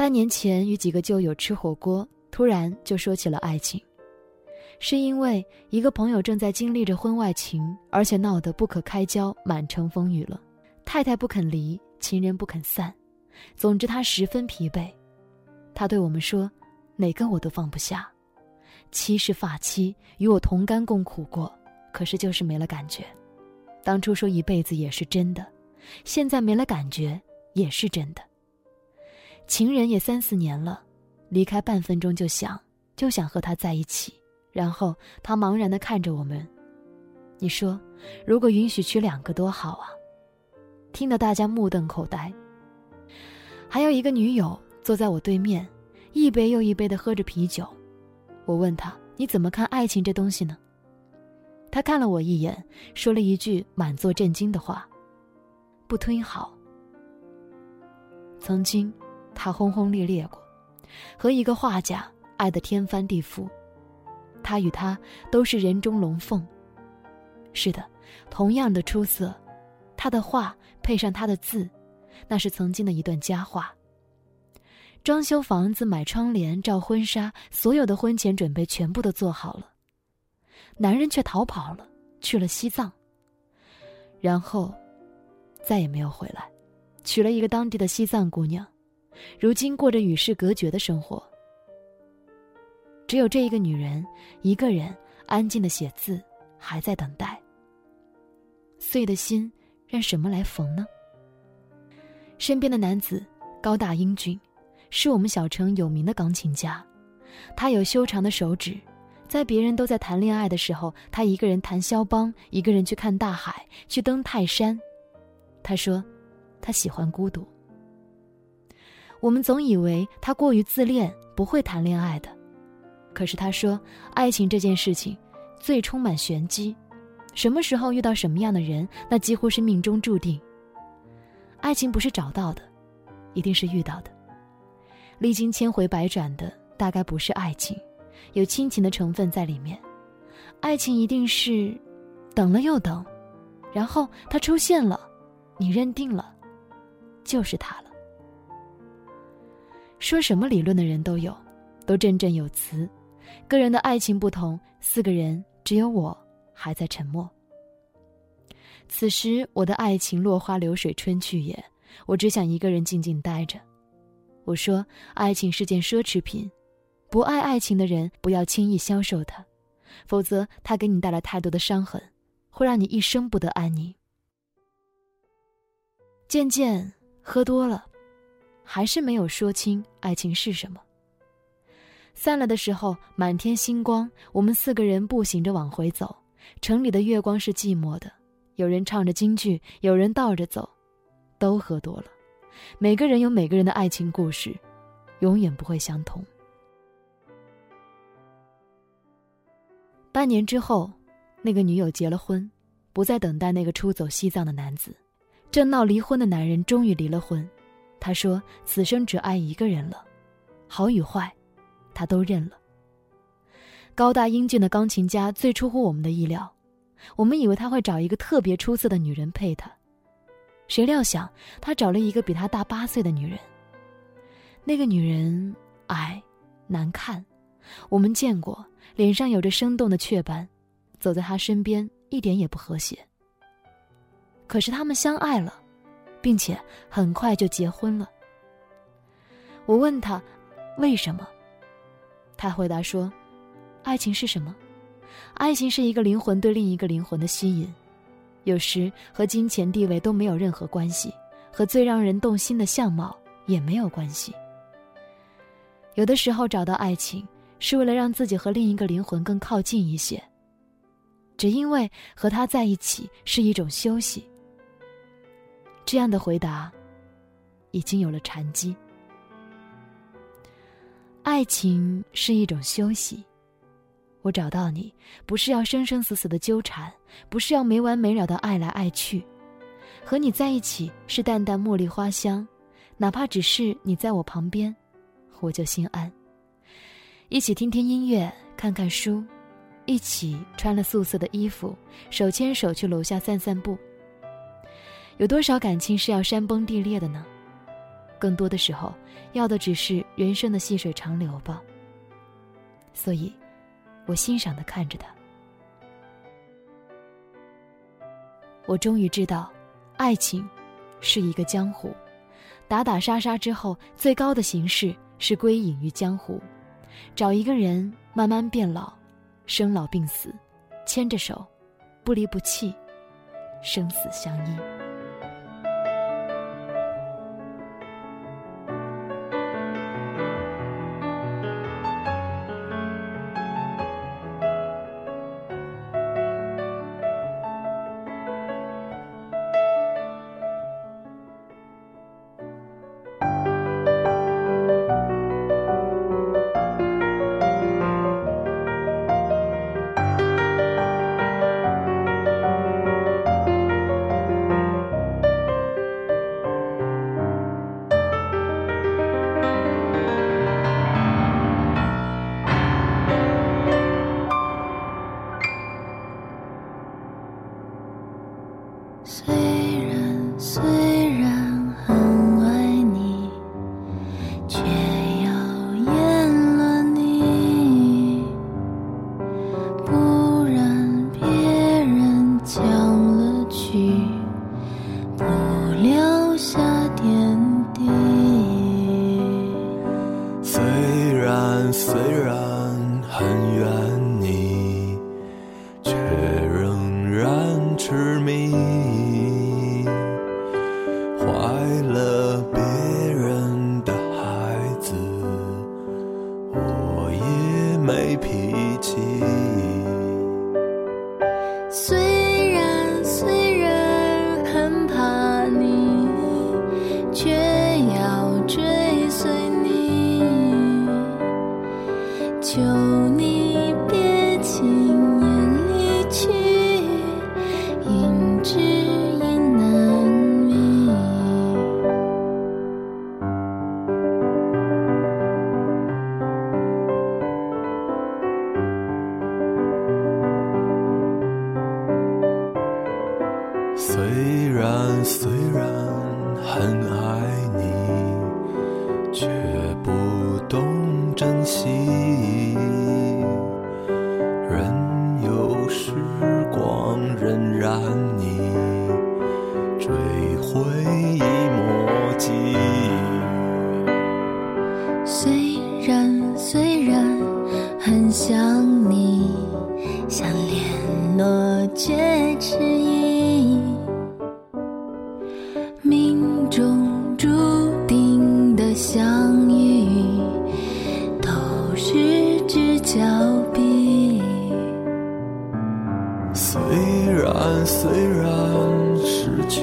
半年前与几个旧友吃火锅，突然就说起了爱情，是因为一个朋友正在经历着婚外情，而且闹得不可开交，满城风雨了。太太不肯离，情人不肯散，总之他十分疲惫。他对我们说：“哪个我都放不下，妻是发妻，与我同甘共苦过，可是就是没了感觉。当初说一辈子也是真的，现在没了感觉也是真的。情人也三四年了，离开半分钟就想，就想和他在一起。然后他茫然地看着我们，你说，如果允许娶两个多好啊！”听得大家目瞪口呆。还有一个女友坐在我对面，一杯又一杯的喝着啤酒。我问她：“你怎么看爱情这东西呢？”她看了我一眼，说了一句满座震惊的话：“不忒好。”曾经，他轰轰烈烈过，和一个画家爱得天翻地覆。他与他都是人中龙凤。是的，同样的出色。他的画配上他的字，那是曾经的一段佳话。装修房子、买窗帘、照婚纱，所有的婚前准备全部都做好了，男人却逃跑了，去了西藏。然后，再也没有回来，娶了一个当地的西藏姑娘，如今过着与世隔绝的生活。只有这一个女人，一个人安静的写字，还在等待。碎的心。让什么来缝呢？身边的男子高大英俊，是我们小城有名的钢琴家。他有修长的手指，在别人都在谈恋爱的时候，他一个人弹肖邦，一个人去看大海，去登泰山。他说，他喜欢孤独。我们总以为他过于自恋，不会谈恋爱的。可是他说，爱情这件事情，最充满玄机。什么时候遇到什么样的人，那几乎是命中注定。爱情不是找到的，一定是遇到的。历经千回百转的，大概不是爱情，有亲情的成分在里面。爱情一定是等了又等，然后他出现了，你认定了，就是他了。说什么理论的人都有，都振振有词。个人的爱情不同，四个人只有我。还在沉默。此时，我的爱情落花流水，春去也。我只想一个人静静待着。我说，爱情是件奢侈品，不爱爱情的人不要轻易销售它，否则它给你带来太多的伤痕，会让你一生不得安宁。渐渐喝多了，还是没有说清爱情是什么。散了的时候，满天星光，我们四个人步行着往回走。城里的月光是寂寞的，有人唱着京剧，有人倒着走，都喝多了。每个人有每个人的爱情故事，永远不会相同。半年之后，那个女友结了婚，不再等待那个出走西藏的男子。正闹离婚的男人终于离了婚，他说：“此生只爱一个人了，好与坏，他都认了。”高大英俊的钢琴家最出乎我们的意料，我们以为他会找一个特别出色的女人配他，谁料想他找了一个比他大八岁的女人。那个女人矮、难看，我们见过，脸上有着生动的雀斑，走在他身边一点也不和谐。可是他们相爱了，并且很快就结婚了。我问他为什么，他回答说。爱情是什么？爱情是一个灵魂对另一个灵魂的吸引，有时和金钱地位都没有任何关系，和最让人动心的相貌也没有关系。有的时候找到爱情，是为了让自己和另一个灵魂更靠近一些，只因为和他在一起是一种休息。这样的回答，已经有了禅机。爱情是一种休息。我找到你，不是要生生死死的纠缠，不是要没完没了的爱来爱去，和你在一起是淡淡茉莉花香，哪怕只是你在我旁边，我就心安。一起听听音乐，看看书，一起穿了素色的衣服，手牵手去楼下散散步。有多少感情是要山崩地裂的呢？更多的时候，要的只是人生的细水长流吧。所以，我欣赏的看着他。我终于知道，爱情是一个江湖，打打杀杀之后，最高的形式是归隐于江湖，找一个人慢慢变老，生老病死，牵着手，不离不弃，生死相依。相遇都是只交臂，虽然虽然失去。